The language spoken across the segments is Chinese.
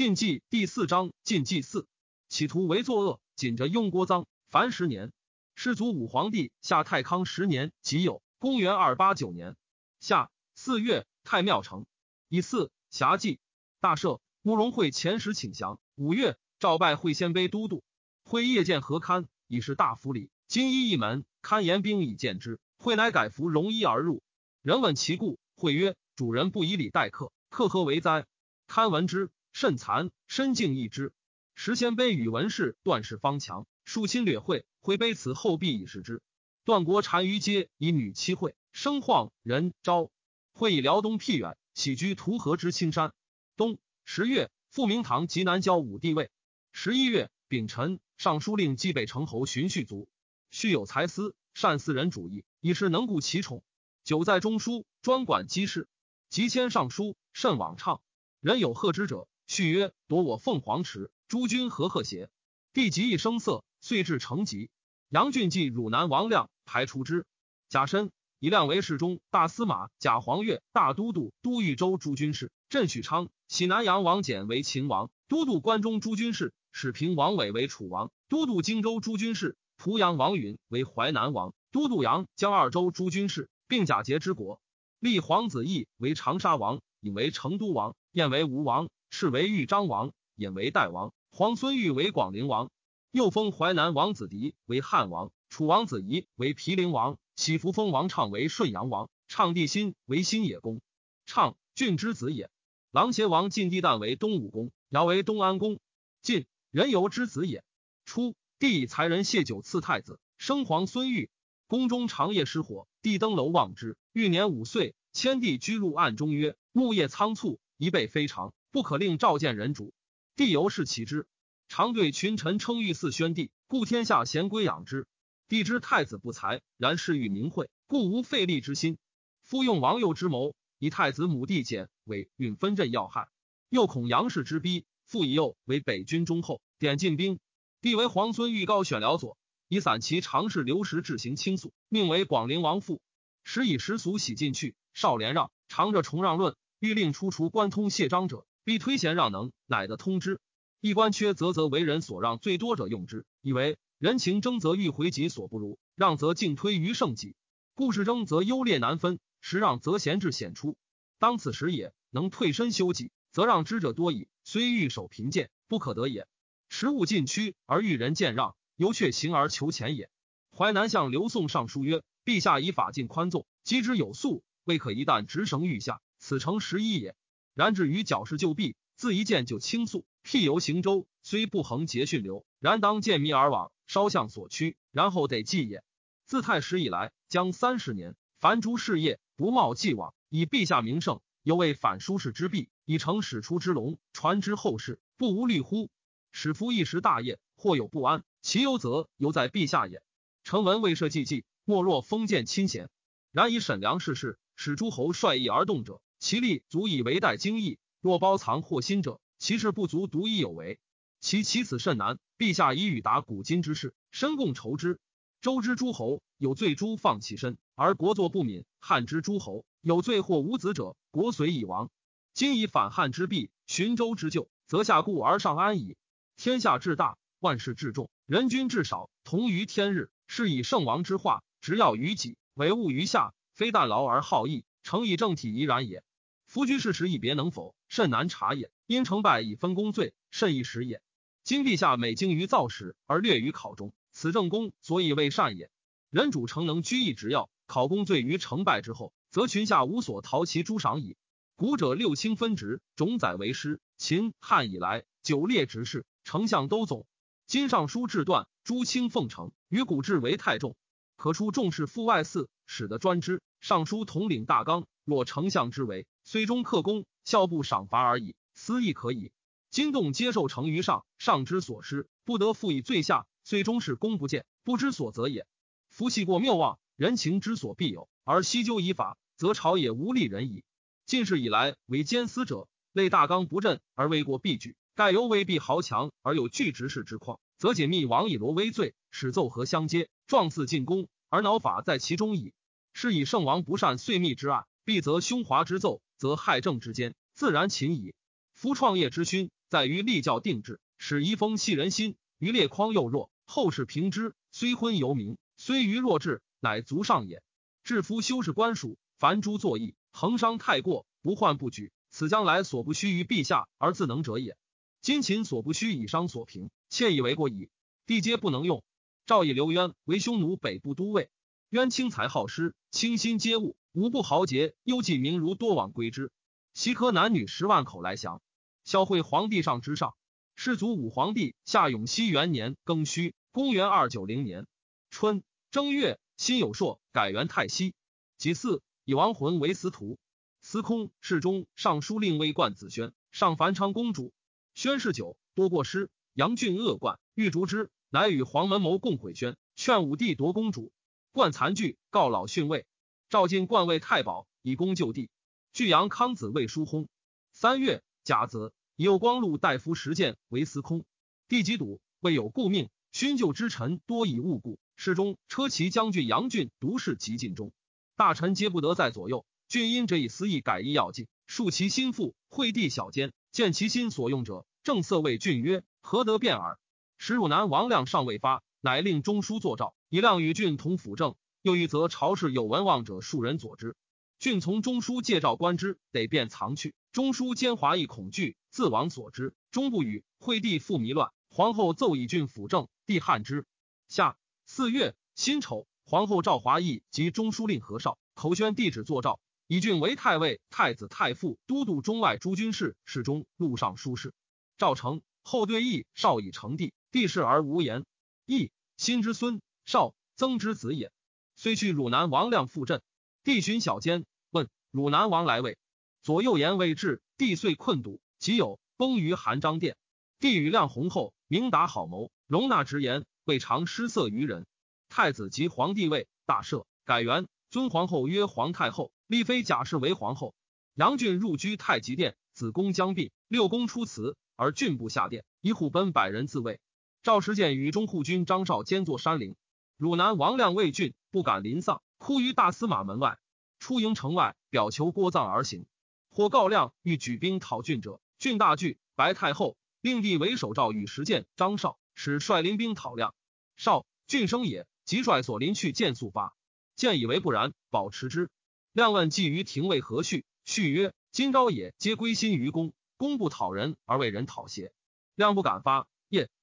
禁忌第四章禁忌四，企图为作恶，紧着雍国臧，凡十年。世祖武皇帝下太康十年己酉，公元二八九年夏四月，太庙成。以四辖稷大赦。慕容会前时请降。五月，诏拜会鲜卑都督。会夜见何堪，已是大夫礼。金衣一门，堪言兵以见之。会乃改服戎衣而入。人问其故，会曰：“主人不以礼待客，客何为哉？”堪闻之。甚残，身敬一之。时鲜卑与文氏段氏方强，数侵略会，会卑此后必以视之。段国单于皆以女妻会，生晃人昭。会以辽东僻远，起居图河之青山。冬十月，复明堂及南郊武帝位。十一月丙辰，尚书令冀北城侯荀续卒。续有才思，善思人主义，以是能顾其宠。久在中书，专管机事，及迁尚书，甚往畅。人有贺之者。续曰：“夺我凤凰池，诸君何贺邪？”帝极一声色，遂至成疾。杨俊继汝南王亮排除之。贾深以亮为侍中、大司马。贾黄钺大都督、都豫州诸军事。镇许昌，喜南阳王翦为秦王，都督关中诸军事。始平王伟为楚王，都督荆州诸军事。濮阳王允为淮南王，都督阳江二州诸军事，并假节之国。立皇子义为长沙王，引为成都王，燕为吴王。是为豫章王，引为代王；皇孙玉为广陵王，又封淮南王子迪为汉王，楚王子仪为毗陵王，喜福封王畅为顺阳王，畅帝辛为新野公，畅郡之子也。琅邪王晋帝旦为东武公，尧为东安公，晋人游之子也。初，帝以才人谢酒赐太子，生皇孙玉。宫中长夜失火，帝登楼望之，玉年五岁，迁帝居入暗中曰：“木叶仓促，一辈非常。”不可令召见人主，帝由是其之。常对群臣称御嗣宣帝，故天下贤归养之。帝知太子不才，然事欲明讳，故无废立之心。夫用王右之谋，以太子母弟简为运分镇要害，又恐杨氏之逼，复以右为北军中后，点进兵。帝为皇孙欲高选辽左，以散其常侍刘石志行倾诉，命为广陵王父。时以时俗喜进去，少连让，常着重让论，欲令出除关通谢章者。必推贤让能，乃得通之。一官缺则则为人所让最多者用之，以为人情争则欲回己所不如，让则尽推于胜己。故事争则优劣难分，时让则贤至显出。当此时也，能退身修己，则让之者多矣。虽欲守贫贱，不可得也。时务尽趋而欲人见让，犹却行而求钱也。淮南相刘宋上书曰：“陛下以法尽宽纵，积之有素，未可一旦直绳欲下，此诚十一也。”然至于矫饰旧弊，自一见就倾诉。辟游行舟，虽不横节训流，然当见迷而往，稍向所趋，然后得继也。自太史以来，将三十年，凡诸事业不冒既往，以陛下名盛，犹为反舒适之弊，以成史出之龙，传之后世，不无虑乎？使夫一时大业，或有不安，其忧则犹在陛下也。臣闻未设祭祭，莫若封建亲贤。然以沈良世事，使诸侯率意而动者。其力足以为待精义，若包藏祸心者，其事不足独一有为。其其此甚难。陛下以与达古今之事，深共筹之。周之诸侯有罪诛放其身，而国作不敏；汉之诸侯有罪或无子者，国随已亡。今以反汉之弊，寻周之旧，则下固而上安矣。天下至大，万事至重，人君至少，同于天日。是以圣王之化，执要于己，为物于下，非但劳而好义，诚以正体宜然也。夫居士时一别能否，甚难察也。因成败以分功罪，甚易时也。今陛下每精于造史，而略于考中，此正功，所以为善也。人主诚能居易执要，考功罪于成败之后，则群下无所逃其诸赏矣。古者六卿分职，种宰为师。秦汉以来，九列执事，丞相都总。今尚书制断，诸卿奉承，与古制为太重，可出重视父外嗣，使得专之。尚书统领大纲，若丞相之为。虽中克功，孝不赏罚而已，私亦可以。今动接受成于上，上之所失，不得复以罪下。虽终是功不见，不知所责也。夫系过谬妄，人情之所必有，而悉究以法，则朝野无利人矣。近世以来，为奸私者，类大纲不振而为过必举，盖犹未必豪强而有拒执事之况，则解密王以罗威罪，使奏和相接，状似进攻，而恼法在其中矣。是以圣王不善遂密之案，必则凶华之奏。则害政之间，自然勤矣。夫创业之勋，在于立教定制，使遗风系人心。于列匡又弱，后世评之，虽昏犹明，虽愚弱智，乃足上也。至夫修士官属，凡诸作义，恒伤太过，不患不举。此将来所不须于陛下而自能者也。今秦所不须以伤所平，窃以为过矣。帝皆不能用。赵以刘渊为匈奴北部都尉，渊清才好施，清心皆物，无不豪杰，忧计名儒多往归之。西科男女十万口来降。孝惠皇帝上之上，世祖武皇帝下永熙元年庚戌，公元二九零年春正月，辛有朔改元太熙。己巳，以亡魂为司徒。司空、侍中、尚书令尉冠子轩，上樊昌公主。宣嗜酒，多过失，杨俊恶贯，欲逐之，乃与黄门谋共毁宣，劝武帝夺公主。冠残惧，告老训位。赵进冠位太保，以功就地。巨阳康子魏叔薨。三月甲子，以右光禄大夫石建为司空。帝即笃，未有故命。勋旧之臣多以误故。侍中、车骑将军杨俊独事极尽中，大臣皆不得在左右。俊因者以私意改易要进，恕其心腹，惠帝小奸，见其心所用者，正色谓俊曰：“何得变耳？”时汝南王亮尚未发，乃令中书作诏，以亮与郡同辅政。又欲则朝事有文望者数人佐之。郡从中书借诏观之，得便藏去。中书兼华亦恐惧，自往所之，终不语。惠帝复迷乱，皇后奏以郡辅政，帝汉之。下四月辛丑，皇后赵华义及中书令何绍口宣帝旨作诏。以郡为太尉、太子太傅、都督中外诸军事、侍中、录尚书事。赵成后对义少以成帝，帝事而无言。义新之孙，少曾之子也。虽去汝南王亮复镇，帝寻小监问汝南王来位，左右言未至，帝遂困堵，即有崩于韩章殿。帝与亮弘后明达好谋，容纳直言，未尝失色于人。太子即皇帝位，大赦，改元。尊皇后曰皇太后，立妃贾氏为皇后。杨俊入居太极殿，子宫将毕，六宫出祠，而郡部下殿，一虎奔百人自卫。赵时见与中护军张绍兼作山陵，汝南王亮畏郡，不敢临丧，哭于大司马门外。出营城外，表求郭葬而行。或告亮欲举兵讨郡者，郡大惧。白太后令帝为首诏与时见张绍，使率临兵讨亮。绍郡生也，即率所临去见速发。见以为不然，保持之。亮问计于廷尉何绪，绪曰：“今朝也，皆归心于公，公不讨人而为人讨邪？”亮不敢发。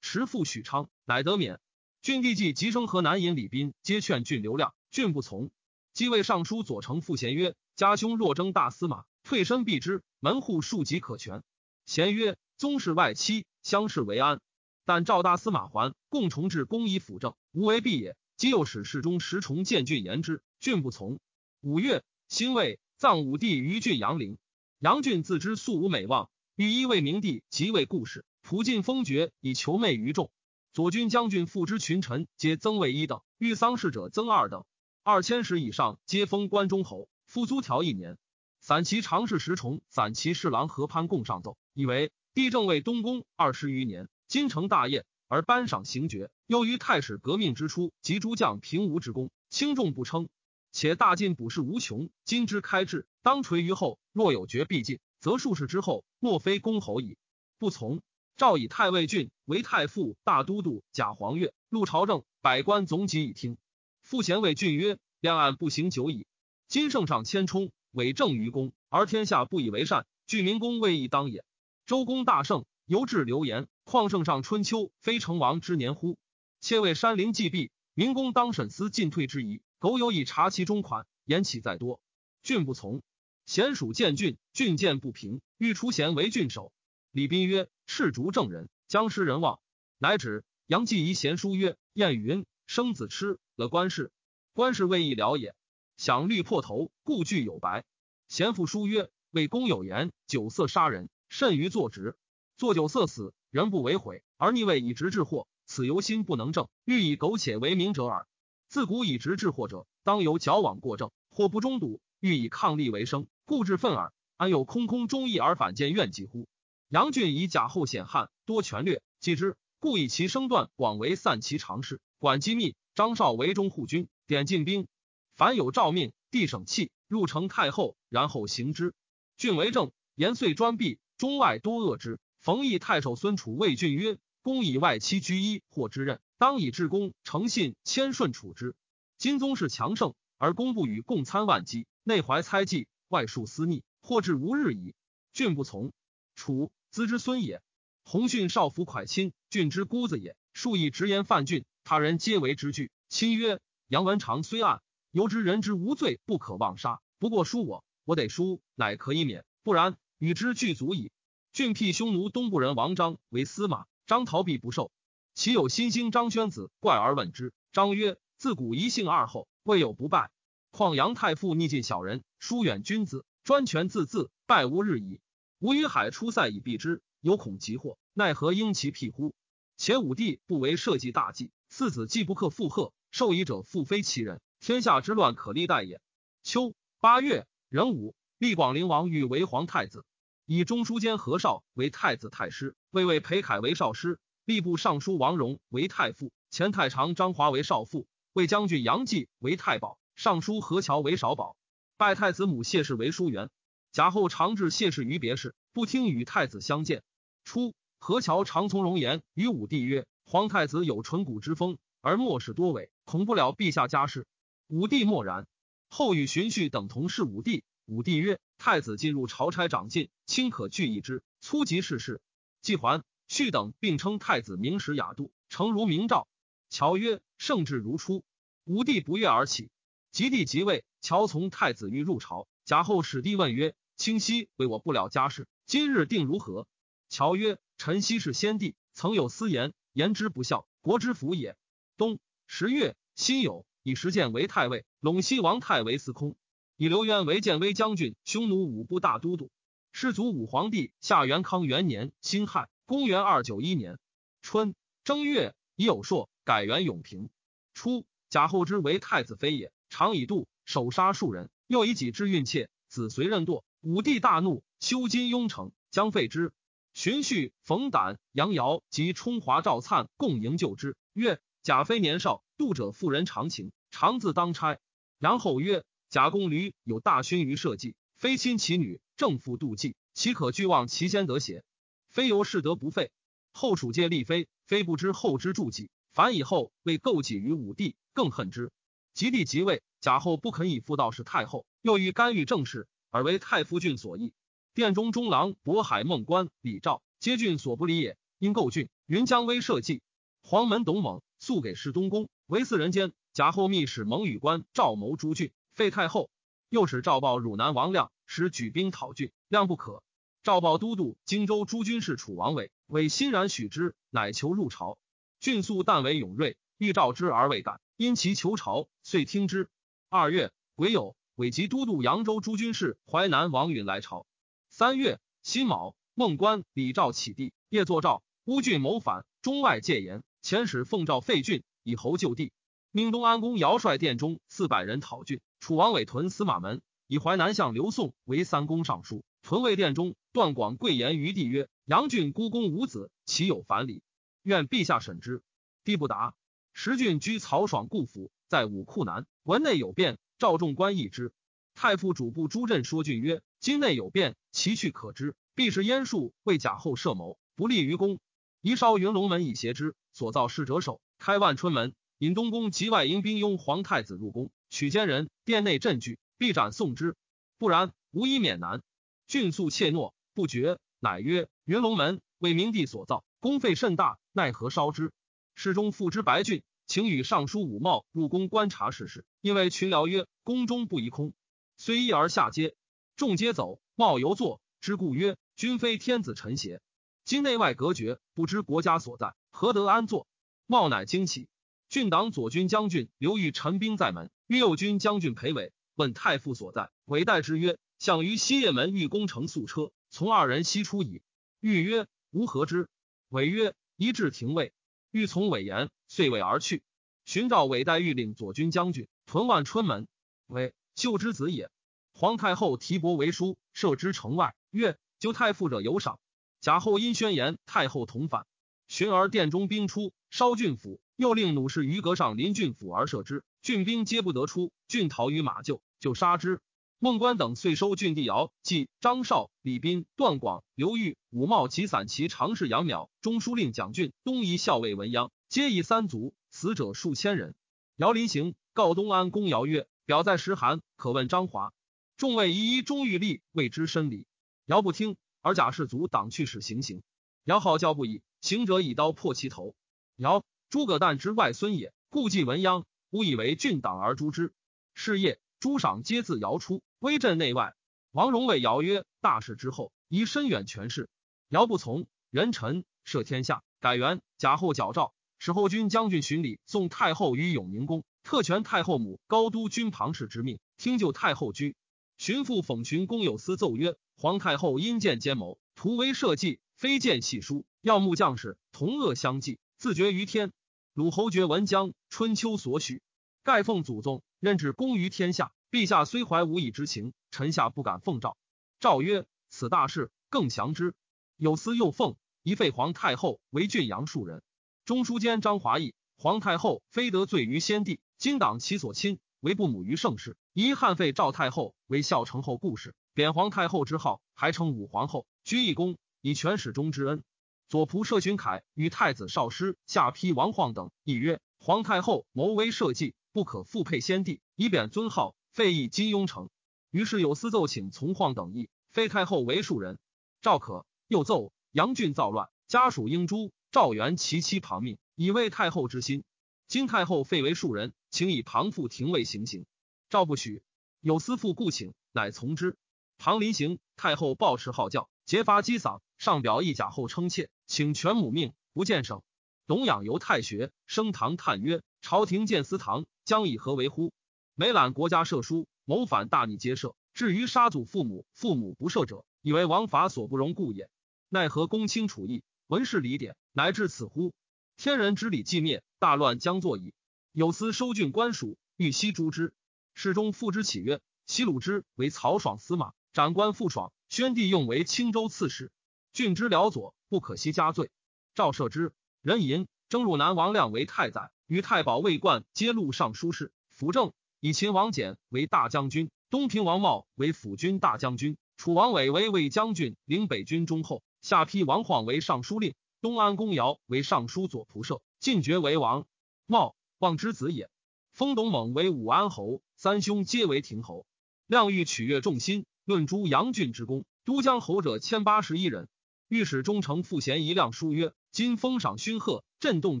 夜持父许昌，乃得免。郡帝既急生河南尹李斌，皆劝郡留亮，郡不从。即位尚书左丞傅贤曰：“家兄若征大司马，退身避之，门户庶几可全。”贤曰：“宗室外戚，相视为安。但赵大司马还，共重治公以辅政，无为必也。”即又使侍中石崇见郡言之，郡不从。五月，辛未，葬武帝于郡阳陵。杨俊自知素无美望，欲依为明帝，即位故事，普尽封爵，以求媚于众。左军将军副之群臣，皆增位一等；遇丧事者增二等。二千石以上，皆封关中侯，复租条一年。散骑常侍石崇、散骑侍郎何潘共上奏，以为帝正为东宫二十余年，今成大业。而颁赏行爵，又于太史革命之初，及诸将平吴之功，轻重不称。且大晋卜事无穷，今之开治，当垂于后。若有爵必尽，则数世之后，莫非公侯矣。不从。诏以太尉郡为太傅、大都督、假黄钺，入朝政，百官总集以听。傅贤谓郡曰：“亮案不行久矣。今圣上谦冲，伪正于公，而天下不以为善，据民公未易当也。周公大圣，犹至流言。”况圣上春秋，非成王之年乎？妾为山陵既毕，民公当审思进退之宜。苟有以察其中款，言岂再多？郡不从。贤属见郡，郡见不平，欲出贤为郡守。李斌曰：“赤足正人，将失人望。”乃指杨继仪贤书曰：“谚语云：生子吃了官事，官事未易了也。想虑破头，故具有白。”贤父书曰：“为公有言，酒色杀人，甚于坐直。坐酒色死。”人不为悔，而逆位以直治祸，此由心不能正，欲以苟且为名者耳。自古以直治祸者，当由矫枉过正，或不中笃，欲以抗力为生，故致愤耳。安有空空忠义而反见怨疾乎？杨俊以假后显汉，多权略，继之，故以其身段广为散骑常侍，管机密。张绍为中护军，点进兵，凡有诏命，帝省气，入城太后，然后行之。郡为政，言遂专闭，中外多恶之。冯异太守孙楚魏郡曰：“公以外戚居一或之任，当以至公诚信谦顺处之。今宗室强盛，而公不与共参万机，内怀猜忌，外树私逆，或至无日矣。郡不从。楚资之孙也。洪训少府蒯亲，郡之姑子也。数以直言犯郡，他人皆为之惧。亲曰：杨文长虽暗，犹知人之无罪，不可妄杀。不过输我，我得输，乃可以免。不然，与之俱足矣。郡辟匈奴东部人王章为司马，张逃避不受。其有新兴张宣子，怪而问之。张曰：自古一姓二后，未有不败。况杨太傅逆近小人，疏远君子，专权自恣，败无日矣。吾与海出塞以避之，有恐急祸，奈何应其辟乎？且武帝不为社稷大计，四子既不克附贺，受遗者复非其人，天下之乱可历代也。秋八月壬午，立广陵王欲为皇太子。以中书监何绍为太子太师，魏魏裴凯为少师，吏部尚书王荣为太傅，前太常张华为少傅，魏将军杨继为太保，尚书何乔为少保。拜太子母谢氏为书员。贾后常至谢氏于别室，不听与太子相见。初，何乔常从容言与武帝曰：“皇太子有淳古之风，而末世多伪，恐不了陛下家事。”武帝默然。后与荀婿等同事武帝。武帝曰：“太子进入朝差长进，卿可惧一之。粗及世事。”季桓、绪等并称太子名实雅度，诚如明诏。乔曰：“圣至如初。”武帝不悦而起。及帝即位，乔从太子欲入朝。贾后使帝问曰：“清晰为我不了家事，今日定如何？”乔曰：“臣昔是先帝，曾有私言，言之不孝，国之福也。”冬十月，辛酉，以石建为太尉，陇西王太为司空。以刘渊为建威将军、匈奴五部大都督。世祖武皇帝下元康元年辛亥，公元二九一年春正月，以有朔改元永平。初，贾后之为太子妃也，常以度手杀数人，又以己之孕妾，子随任堕。武帝大怒，修金雍城，将废之。荀婿、冯胆、杨尧及冲华、赵粲共营救之，曰：“贾妃年少，度者妇人常情，常自当差。”然后曰。贾公驴有大勋于社稷，非亲其女，正负妒忌，岂可俱忘其先得邪？非由是德不废。后蜀皆立妃，非不知后之助己，凡以后为构己于武帝，更恨之。及帝即位，贾后不肯以妇道士太后，又欲干预政事，而为太夫郡所役。殿中中郎渤海孟关李昭皆郡所不理也。因构郡，云将威社稷。黄门董猛素给侍东宫，为四人间。贾后密使蒙语官赵谋诸郡。废太后，又使赵豹汝南王亮使举兵讨郡，亮不可。赵豹都督荆州诸军事楚王伟，伟欣然许之，乃求入朝。郡素但为勇锐，欲召之而未敢，因其求朝，遂听之。二月，癸酉，伪及都督扬州诸军事淮南王允来朝。三月辛卯，孟关李赵起地，夜作诏，乌郡谋反，中外戒严。遣使奉诏废郡，以侯就地。命东安公姚率殿中四百人讨郡。楚王伟屯司马门，以淮南相刘宋为三公尚书。屯卫殿中，段广贵言于帝曰：“杨郡孤公无子，岂有反礼？愿陛下审之。”帝不答。时郡居曹爽故府，在武库南。文内有变，赵仲官议之。太傅主簿朱振说郡曰：“今内有变，其去可知。必是燕术为假后设谋，不利于公。宜烧云龙门以挟之。所造事者首，开万春门，引东宫及外迎兵拥皇太子入宫。”取奸人，殿内震惧，必斩送之。不然，无以免难。郡素怯懦，不决，乃曰：“云龙门为明帝所造，功费甚大，奈何烧之？”侍中复之白郡，请与尚书武茂入宫观察事事。因为群僚曰：“宫中不宜空。”虽一而下阶，众皆走。茂犹坐之故曰：“君非天子臣邪？今内外隔绝，不知国家所在，何得安坐？”茂乃惊起。郡党左军将军刘裕陈兵在门。御右军将军裴伟问太傅所在，伟代之曰：“相于西掖门御攻城宿车，从二人西出矣。”欲曰：“吾何之？”伟曰：“一至廷尉。”欲从伟言，遂位而去。寻召伟代御领左军将军屯万春门，为秀之子也。皇太后提帛为书，射之城外，曰：“救太傅者有赏。”贾后因宣言，太后同反。寻而殿中兵出，烧郡府，又令弩士于阁上临郡府而射之。郡兵皆不得出，郡逃于马厩，就杀之。孟关等遂收郡地姚，即张绍、李斌、段广、刘裕、武茂及散骑常侍杨邈、中书令蒋俊、东夷校尉文鸯，皆以三族，死者数千人。姚临行告东安公姚曰：“表在石函，可问张华。”众谓一一中欲立，谓之深礼。尧不听，而假士卒党去使行刑。尧号教不已，行者以刀破其头。尧诸葛诞之外孙也，故忌文鸯，吾以为郡党而诛之。是夜，诸赏皆自姚出，威震内外。王戎谓尧曰：“大事之后，宜深远权势。”尧不从。人臣赦天下，改元。贾后矫诏，使后军将军巡礼送太后于永宁宫，特权太后母高都军旁氏之命，听就太后居。巡父讽群公有司奏曰：“皇太后因见奸谋，图为社稷，非见细书，要慕将士同恶相济，自绝于天。鲁侯爵文姜，春秋所许，盖奉祖宗，任之功于天下。陛下虽怀无以之情，臣下不敢奉诏。诏曰：此大事，更详之。有司又奉宜废皇太后为郡阳庶人。中书监张华义，皇太后非得罪于先帝，今党其所亲。”为不母于盛世，一汉废赵太后为孝成后故事，贬皇太后之号，还称武皇后，居一公，以全始终之恩。左仆射荀凯与太子少师下邳王晃等议曰：皇太后谋为社稷，不可复配先帝，以贬尊号，废邑金庸城。于是有司奏请从晃等议，废太后为庶人。赵可又奏杨俊造乱，家属应诛。赵元其妻旁命，以慰太后之心。今太后废为庶人。请以庞父廷尉行刑，赵不许。有司父故请，乃从之。庞临行，太后暴持号教，结发击嗓，上表一假后称妾，请全母命，不见省。董养由太学，升堂叹曰：“朝廷建司堂，将以何为乎？每揽国家赦书，谋反大逆皆赦。至于杀祖父母，父母不赦者，以为王法所不容故也。奈何公卿处义，文士礼典，乃至此乎？天人之礼既灭，大乱将作矣。”有司收郡官属，欲悉诛之。侍中复之起曰：“西鲁之为曹爽司马，长官傅爽，宣帝用为青州刺史。郡之辽左，不可惜加罪。”赵赦之。人寅，征入南王亮为太宰，与太保魏冠皆录尚书事。辅政以秦王翦为大将军，东平王茂为辅军大将军，楚王伟为魏将军，领北军中后。下邳王晃为尚书令，东安公尧为尚书左仆射，进爵为王。茂。望之子也。封董猛为武安侯，三兄皆为亭侯。亮欲取悦众心，论诸杨郡之功。都江侯者千八十一人。御史中丞傅贤一亮书曰：“今封赏勋贺，震动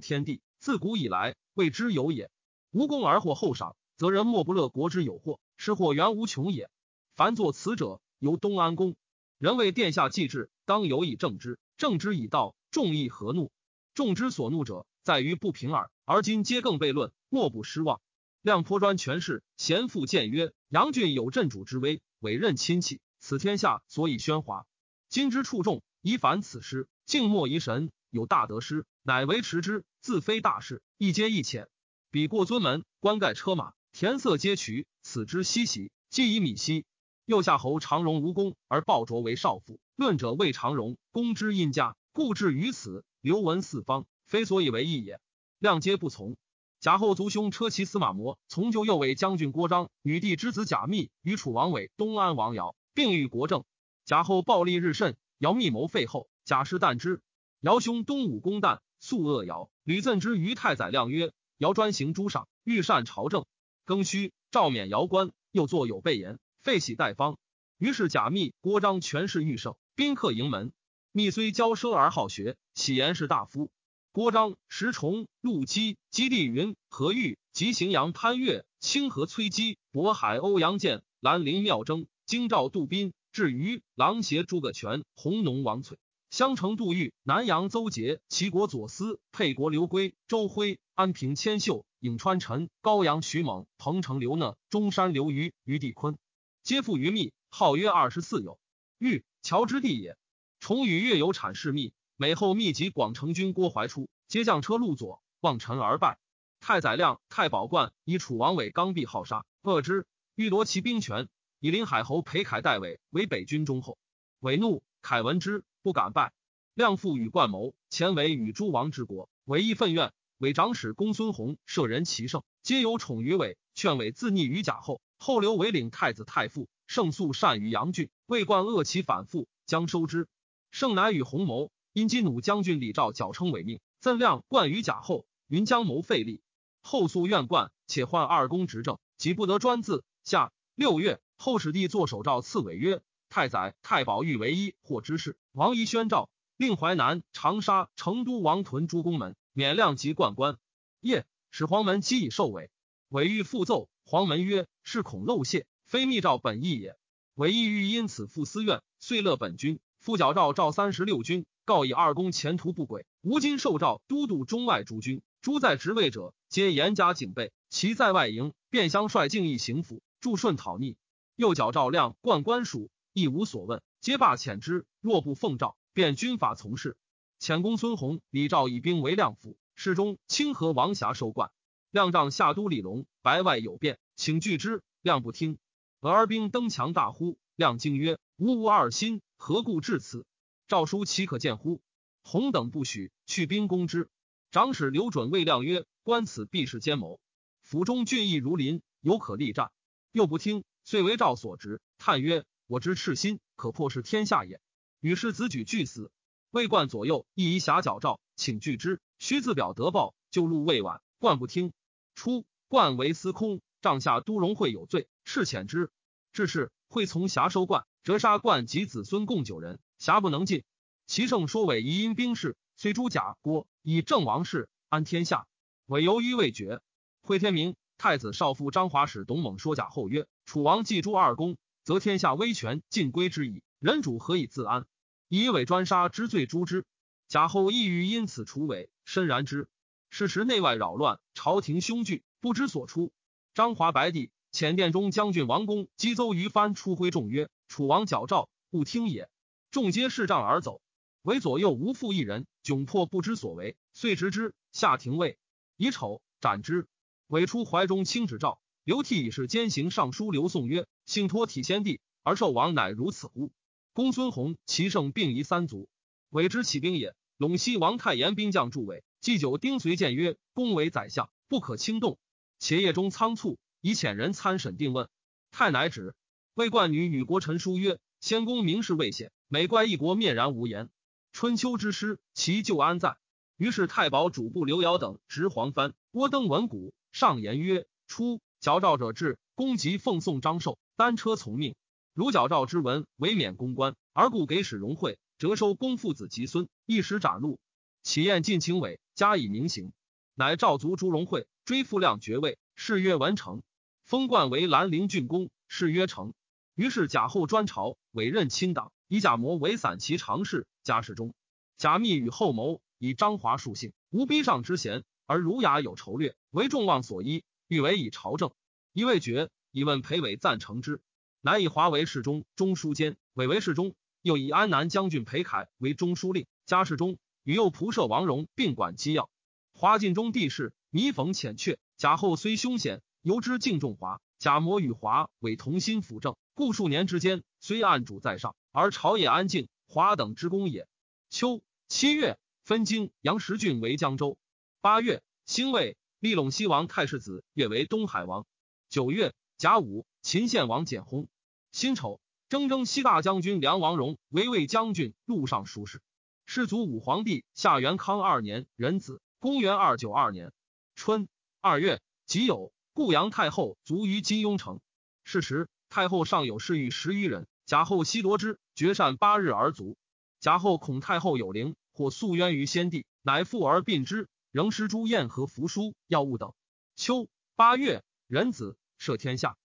天地，自古以来未之有也。无功而获厚赏，则人莫不乐国之有祸，是祸源无穷也。凡作此者，由东安公。人为殿下祭制，当有以正之。正之以道，众议何怒？众之所怒者，在于不平耳。”而今皆更悖论，莫不失望。亮颇专权势，贤父谏曰：“杨俊有镇主之威，委任亲戚，此天下所以喧哗。今之处众，宜反此师，静莫疑神，有大得失，乃维持之，自非大事，一皆一浅。比过尊门，冠盖车马，田色皆渠，此之稀奇。既以米稀。右下侯长荣无功，而鲍卓为少妇。论者谓长荣公之殷家，故至于此，流闻四方，非所以为义也。”亮皆不从。贾后族兄车骑司马模从就右卫将军郭彰，女弟之子贾密与楚王伟、东安王尧并与国政。贾后暴力日甚，尧密谋废后，贾氏惮之。尧兄东武公旦素恶尧，吕赠之于太宰亮曰：“尧专行诸上，欲善朝政。庚戌，诏免尧官，又作有备言，废喜代方。于是贾密、郭彰权势愈盛，宾客盈门。密虽骄奢而好学，喜言士大夫。”郭彰、石崇、陆基、基地云、何玉、吉荥阳、潘岳、清河、崔基、渤海、欧阳建、兰陵、妙征、京兆、杜宾、至于郎协、诸葛全、弘农、王璀、襄城、杜预、南阳、邹杰、齐国左思、沛国刘归、周辉、安平、千秀、颍川陈、高阳、徐猛、彭城、刘讷、中山、刘虞、于帝坤，皆附于密，号约二十四友。豫乔之地也。崇与越有产士密。美后密集广成军郭槐出，皆将车路左望尘而败。太宰亮、太保冠以楚王伟刚愎好杀，恶之，欲夺其兵权。以临海侯裴凯代伟为北军中后。伟怒，凯闻之，不敢拜。亮父与冠谋，前为与诸王之国，伟亦愤怨。伟长史公孙弘舍人其胜，皆有宠于伟，劝伟自逆于贾后。后刘伟领太子太傅，胜素善于杨俊，未冠恶其反复，将收之。胜乃与弘谋，因金弩将军李昭矫称伪命，赠亮冠于甲后，云将谋废立。后素怨冠，且患二公执政，即不得专字。下六月，后始帝作手诏赐伪曰：太宰、太保欲为一或之事，王仪宣诏，令淮南、长沙、成都王屯诸公门免亮及冠官。夜，使黄门期以受伪，伪欲复奏，黄门曰：是恐漏泄，非密诏本意也。伪意欲因此赴私怨，遂勒本君。副矫诏诏三十六军，告以二公前途不轨。吴今受诏都督中外诸军，诸在职位者，皆严加警备。其在外营，便相率敬义行府，助顺讨逆。又矫诏亮冠官属，亦无所问，皆罢遣之。若不奉诏，便军法从事。遣公孙弘、李昭以兵为亮府，侍中清河王侠收冠。亮帐下都李隆，白外有变，请拒之。亮不听。俄而兵登墙，大呼。亮惊曰：“吾无二心。”何故至此？诏书岂可见乎？弘等不许，去兵攻之。长史刘准谓亮曰：“观此必是奸谋。府中俊逸如林，犹可力战。”又不听，遂为赵所执。叹曰：“我之赤心，可破是天下也。”与世子举俱死。魏冠左右亦以侠矫诏，请拒之。须自表得报，就入未晚。冠不听。初，冠为司空，帐下都荣会有罪，斥遣之。至是，会从侠收冠。折杀冠及子孙共九人，侠不能尽。其胜说伪疑因兵事，虽诛贾郭，以正王室，安天下。伪由于未决。惠天明太子少傅张华使董猛说贾后曰：“楚王既诛二公，则天下威权尽归之矣。人主何以自安？以伪专杀之罪诛之。贾后意欲因此除伪，深然之。是时内外扰乱，朝廷凶惧，不知所出。张华白帝遣殿中将军王公击邹于藩出挥众曰。”楚王矫诏，不听也。众皆视杖而走，唯左右无复一人，窘迫不知所为，遂执之下廷尉，以丑斩之。韦出怀中清旨诏，刘替以是监行尚书刘宋曰：“幸托体先帝，而受王乃如此乎？”公孙弘齐胜并夷三族，韦之起兵也。陇西王太炎兵将助韦，祭酒丁随谏曰：“公为宰相，不可轻动。”且夜中仓促，以遣人参审定问，太乃止。魏冠女与国臣书曰：“先公明示未显，每冠一国面然无言。春秋之师，其旧安在？”于是太保主簿刘尧等执黄幡，郭登文鼓，上言曰：“初，矫诏者至，公即奉送张寿，单车从命。如矫诏之文，为免公关，而故给使荣惠，折收公父子及孙，一时斩戮。起宴尽清委，加以明刑。乃诏族朱荣惠，追复亮爵位，谥曰文成，封冠为兰陵郡公，谥曰成。”于是贾后专朝，委任亲党，以贾模为散骑常侍，家事中。贾密与后谋，以张华数姓，无逼上之嫌，而儒雅有筹略，为众望所依，欲为以朝政。一未决，以问裴伟赞成之，乃以华为侍中、中书监，委为侍中。又以安南将军裴凯为中书令，家事中，与右仆射王荣并管机要。华晋中地势，弥逢浅阙。贾后虽凶险，犹之敬重华。贾模与华为同心辅政。故数年之间，虽暗主在上，而朝野安静。华等之功也。秋七月，分京杨时郡为江州。八月，兴魏，立陇西王太世子越为东海王。九月，甲午，秦献王简薨。辛丑，征征西大将军梁王荣为魏将军、录尚书事。世祖武皇帝下元康二年壬子，公元二九二年春二月己酉，故阳太后卒于金庸城。是时。太后尚有侍御十余人，贾后悉夺之，绝善八日而卒。贾后恐太后有灵，或诉冤于先帝，乃复而殡之，仍施诸宴和符书、药物等。秋八月，壬子，赦天下。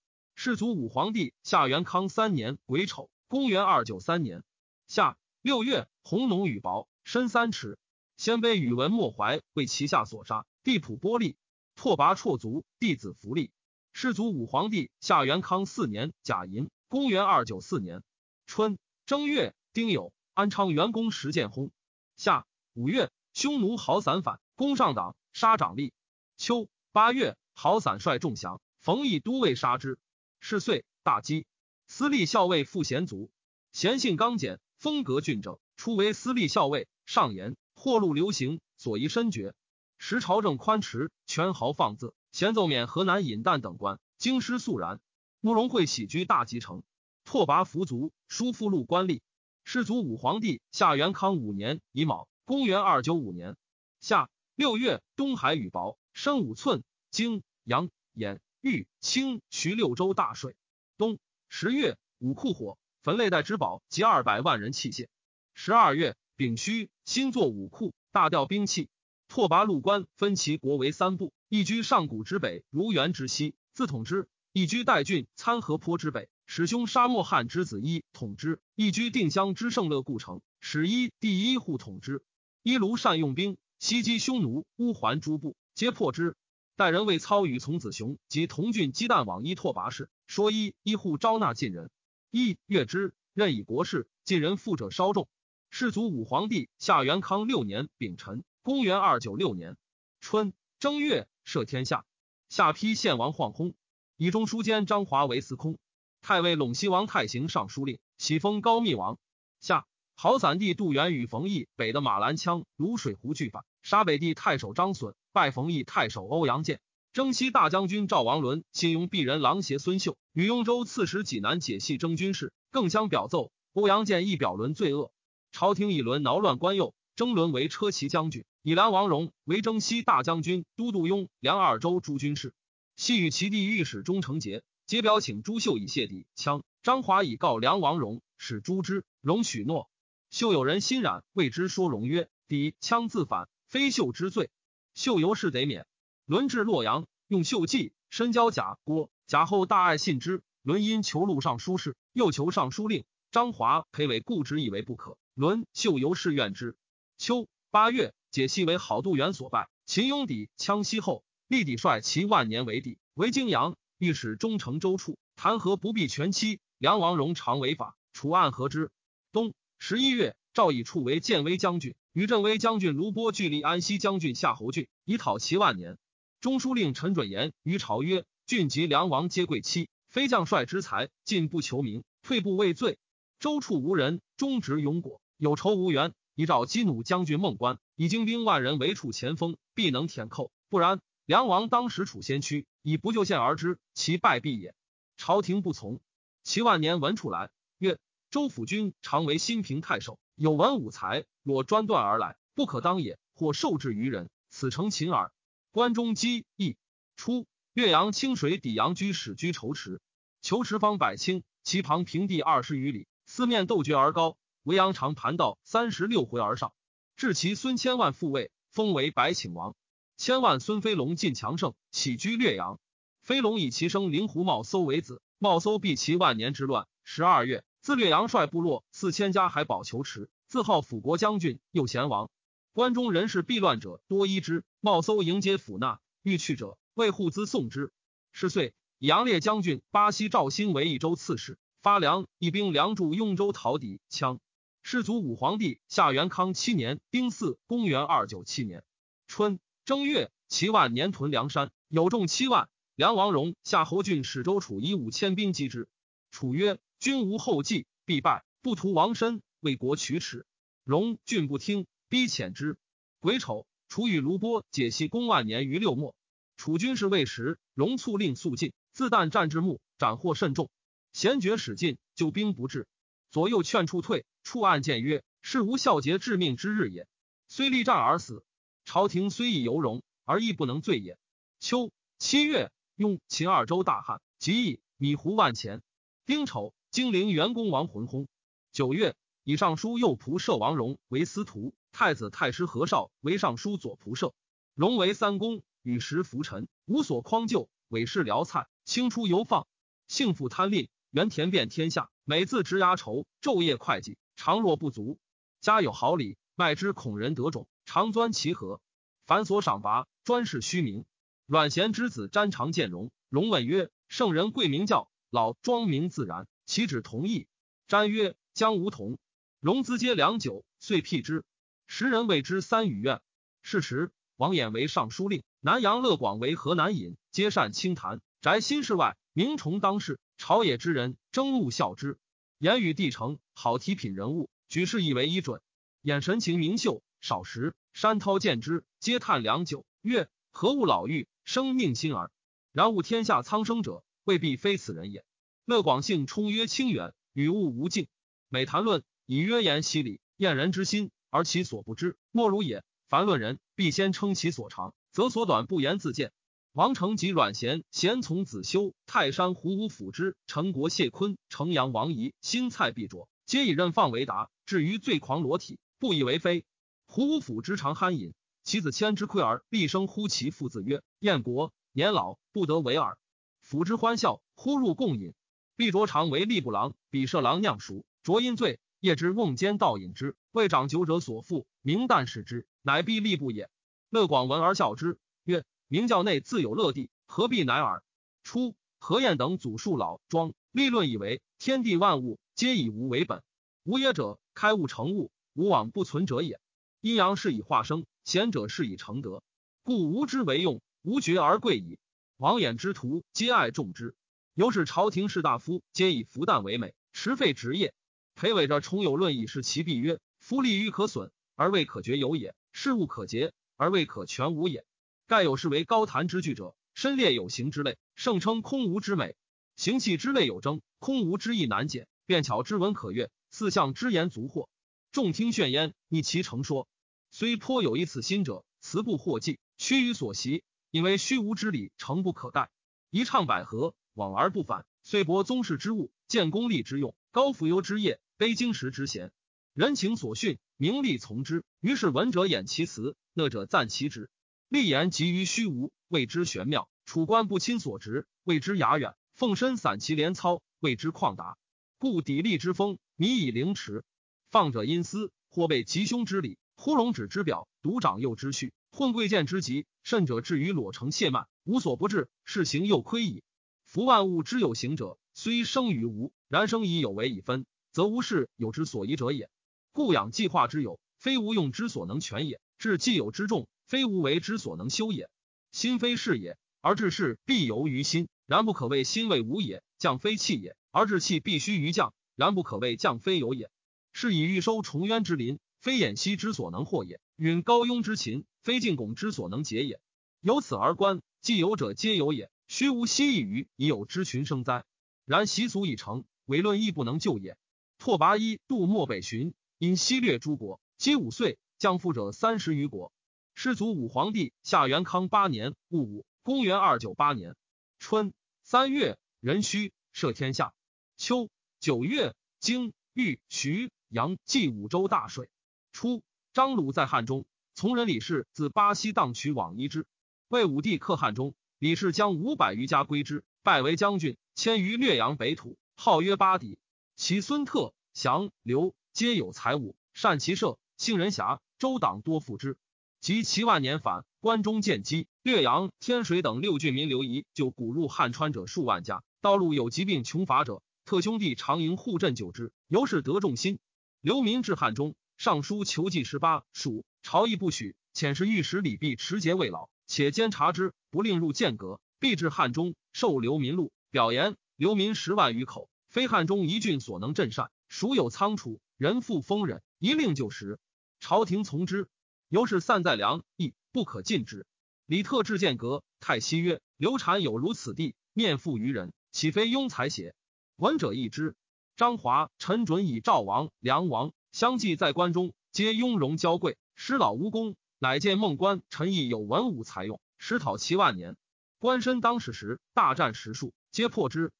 世祖武皇帝下元康三年癸丑，公元二九三年夏六月，红浓羽薄，深三尺。鲜卑宇文莫怀为其下所杀，地普波利拓跋绰族弟子福利。世祖武皇帝下元康四年甲寅，公元二九四年春正月丁酉，安昌元公石建薨。夏五月，匈奴豪散反，攻上党，杀长吏。秋八月，豪散率众降，冯异都尉杀之。是岁，大饥。司隶校尉傅贤卒，贤性刚简，风格俊正，初为司隶校尉。上言货路流行，所宜深决。时朝政宽弛，权豪放恣。咸奏免河南尹旦等官，京师肃然。慕容会喜居大吉城。拓跋扶卒，叔父禄官吏。世祖武皇帝夏元康五年乙卯，公元二九五年夏六月，东海雨雹，深五寸。京阳兖豫青徐六州大水。冬十月，武库火，焚类带之宝及二百万人器械。十二月丙戌，新作武库，大调兵器。拓跋禄官分其国为三部：一居上古之北，如原之西，自统之；一居代郡参河坡之北，使兄沙漠汉之子一统之；一居定襄之盛乐故城，使一第一户统之。一卢善用兵，袭击匈奴、乌桓诸部，皆破之。代人为操与从子雄及同郡鸡蛋往依拓跋氏，说一一户招纳晋人，一月之任以国事，晋人富者稍众。世祖武皇帝夏元康六年丙辰，公元二九六年春正月，赦天下。下邳献王晃薨，以中书监张华为司空。太尉陇西王太行尚书令，喜封高密王。下好散地杜元与冯异北的马兰羌泸水湖拒反，杀北地太守张损。拜冯异太守欧阳建，征西大将军赵王伦，信用鄙人郎邪孙秀，与雍州刺史济南解系征军事，更相表奏。欧阳建一表伦罪恶。朝廷以伦挠乱官右，征伦为车骑将军，以梁王荣为征西大将军、都督雍梁二州诸军事。系与其弟御史钟承节，皆表请朱秀以谢敌羌。张华以告梁王荣，使诛之。荣许诺。秀有人心染，谓之说荣曰：“敌羌自反，非秀之罪。”秀由是得免。伦至洛阳，用秀计，深交贾郭。贾后大爱信之。伦因求录尚书事，又求尚书令。张华裴伟固执以为不可。伦秀由是怨之。秋八月，解析为好度元所败。秦雍抵羌西后，立抵率其万年为帝，为泾阳御史中丞周处，弹劾不避全期。梁王荣常违法，楚案何之。冬十一月，赵以处为建威将军。于振威将军卢波据立安西将军夏侯俊，以讨其万年。中书令陈准言于朝曰：“郡及梁王皆贵戚，非将帅之才，进不求名，退不畏罪。周处无人，忠直勇果，有仇无缘。以召激弩将军孟关，以精兵万人围处前锋，必能填寇。不然，梁王当时处先驱，以不救县而之，其败必也。朝廷不从。齐万年闻处来，曰：周府君常为新平太守。”有文武才，若专断而来，不可当也。或受制于人，此诚秦耳。关中饥疫，初，岳阳清水抵阳居始居仇池，求池方百顷，其旁平地二十余里，四面斗绝而高。维阳长盘道三十六回而上，至其孙千万复位，封为白顷王。千万孙飞龙进强盛，起居略阳。飞龙以其生灵狐茂搜为子，茂搜避其万年之乱。十二月。自略阳率部落四千家，海保求池，自号辅国将军，右贤王。关中人士避乱者多依之。冒搜迎接府纳，欲去者为护资送之。是岁，以杨烈将军巴西赵兴为益州刺史，发粮一兵粮驻雍州讨敌羌。世祖武皇帝夏元康七年丁巳，公元二九七年春正月，齐万年屯梁山，有众七万。梁王荣、夏侯俊使周楚以五千兵击之。楚曰。君无后继，必败。不图王身，为国取耻。荣俊不听，逼遣之。癸丑，楚与卢波解析公万年于六末。楚军事未时，荣促令速进，自旦战至暮，斩获甚众。贤爵使进，救兵不至。左右劝处退，处案谏曰：“是无孝节致命之日也。虽力战而死，朝廷虽亦由荣，而亦不能罪也。”秋七月，用秦二州大旱，即以米胡万钱。丁丑。金陵元公王浑薨。九月，以尚书右仆射王荣为司徒，太子太师何绍为尚书左仆射。荣为三公，与时浮沉，无所匡救，委事辽蔡，清出游放，幸复贪吝，原田遍天下。每自执牙愁，昼夜会计，常若不足。家有好礼，卖之恐人得种，常钻其盒。繁所赏罚，专事虚名。阮咸之子詹长见荣，荣问曰：“圣人贵名教，老庄名自然。”岂止同意。詹曰：“将无同。”融资皆良久，遂辟之。时人谓之三语院。是时，王衍为尚书令，南阳乐广为河南尹，皆善清谈，宅新室外，名崇当世。朝野之人争恶笑之。言语帝诚，好提品人物，举事以为一准。眼神情明秀，少时，山涛见之，皆叹良久，曰：“何物老妪，生命心耳？然悟天下苍生者，未必非此人也。”乐广性充曰清远，语物无尽。每谈论，以曰言犀礼，验人之心，而其所不知，莫如也。凡论人，必先称其所长，则所短不言自见。王成及阮咸，咸从子修，泰山胡武辅之，陈国谢坤，城阳王仪，新蔡必卓，皆以任放为达。至于最狂裸体，不以为非。胡武辅之常酣饮，其子谦之亏而厉声呼其父子曰：“燕国年老，不得为耳。”辅之欢笑，呼入共饮。毕卓常为吏部郎、比舍郎酿熟，卓因醉，夜之瓮间倒饮之，为长酒者所负，明旦使之，乃必吏部也。乐广闻而笑之，曰：“明教内自有乐地，何必乃尔？”初，何晏等祖述老庄立论以为天地万物皆以无为本，无也者开物成物，无往不存者也。阴阳是以化生，贤者是以成德，故无之为用，无绝而贵矣。王衍之徒皆爱重之。由是朝廷士大夫皆以服旦为美，持废职业。裴伟着重有论以示其弊曰：夫利欲可损而未可绝有也，事物可竭而未可全无也。盖有是为高谈之句者，身列有形之类，盛称空无之美；形气之类有争，空无之意难解；辩巧之文可悦，四象之言足惑。众听炫焉，逆其成说。虽颇有一此心者，辞不获记，屈于所习，因为虚无之理，诚不可待。一唱百合。往而不返，遂博宗室之物，建功利之用，高浮游之业，卑经时之贤。人情所训，名利从之。于是闻者掩其辞，乐者赞其旨。立言急于虚无，谓之玄妙；处官不亲所职，谓之雅远；奉身散其连操，谓之旷达。故砥砺之风，靡以凌迟。放者因私，或被吉凶之理，忽容止之表，独长幼之序，混贵贱之极，甚者至于裸成谢慢，无所不至，是行又亏矣。夫万物之有形者，虽生于无，然生以有为以分，则无事有之所宜者也。故养计划之有，非无用之所能全也；治既有之众，非无为之所能修也。心非是也，而治事必由于心，然不可谓心为无也；将非气也，而治气必须于将，然不可谓将非有也。是以欲收重渊之林，非偃息之所能获也；允高庸之秦，非进拱之所能解也。由此而观，既有者皆有也。虚无希异于已有之群生哉？然习俗已成，伪论亦不能救也。拓跋一渡漠北巡，因西略诸国，皆五岁，降富者三十余国。师祖武皇帝夏元康八年戊午，公元二九八年春三月壬戌，赦天下。秋九月，京豫徐阳济五州大水。初，张鲁在汉中，从人李氏自巴西荡取往夷之，魏武帝克汉中。李氏将五百余家归之，拜为将军，迁于略阳北土，号曰巴底。其孙特、祥、刘皆有才武，善骑射，性仁侠。周党多附之。及其万年反，关中见机，略阳、天水等六郡民流移，就古入汉川者数万家。道路有疾病穷乏者，特兄弟常营护镇救之，由是得众心。流民至汉中，上书求计十八属，朝议不许。遣使御史李弼持节未老。且监察之，不令入剑阁，必至汉中，受流民禄。表言流民十万余口，非汉中一郡所能镇善。孰有仓储，人复丰忍，一令就食。朝廷从之。由是散在梁邑，不可禁之。李特至剑阁，太息曰：“刘禅有如此地，面负于人，岂非庸才邪？”闻者异之。张华、陈准以赵王、梁王相继在关中，皆雍容娇贵，师老无功。乃见孟关陈毅有文武才用，实讨其万年。官身当世时，大战十数，皆破之。